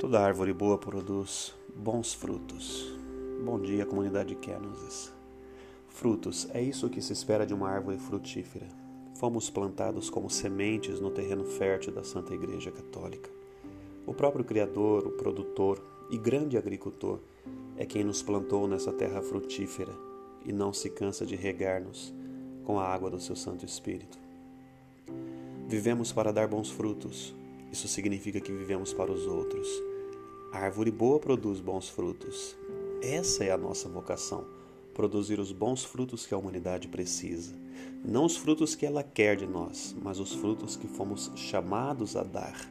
Toda árvore boa produz bons frutos. Bom dia, comunidade Kenosis. Frutos, é isso que se espera de uma árvore frutífera. Fomos plantados como sementes no terreno fértil da Santa Igreja Católica. O próprio Criador, o produtor e grande agricultor é quem nos plantou nessa terra frutífera e não se cansa de regar-nos com a água do seu Santo Espírito. Vivemos para dar bons frutos. Isso significa que vivemos para os outros a árvore boa produz bons frutos. Essa é a nossa vocação: produzir os bons frutos que a humanidade precisa. Não os frutos que ela quer de nós, mas os frutos que fomos chamados a dar.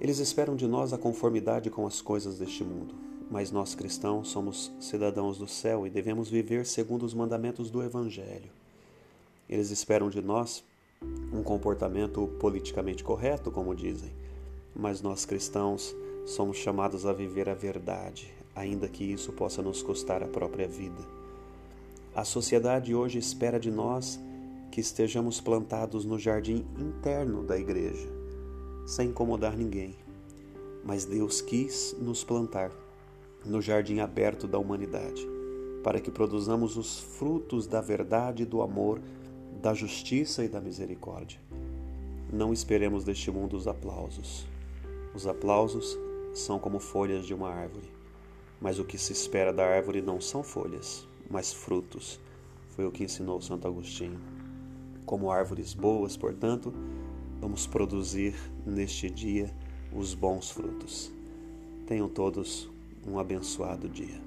Eles esperam de nós a conformidade com as coisas deste mundo, mas nós cristãos somos cidadãos do céu e devemos viver segundo os mandamentos do Evangelho. Eles esperam de nós um comportamento politicamente correto, como dizem mas nós cristãos somos chamados a viver a verdade, ainda que isso possa nos custar a própria vida. A sociedade hoje espera de nós que estejamos plantados no jardim interno da igreja, sem incomodar ninguém. Mas Deus quis nos plantar no jardim aberto da humanidade, para que produzamos os frutos da verdade, do amor, da justiça e da misericórdia. Não esperemos deste mundo os aplausos. Os aplausos são como folhas de uma árvore, mas o que se espera da árvore não são folhas, mas frutos. Foi o que ensinou Santo Agostinho. Como árvores boas, portanto, vamos produzir neste dia os bons frutos. Tenham todos um abençoado dia.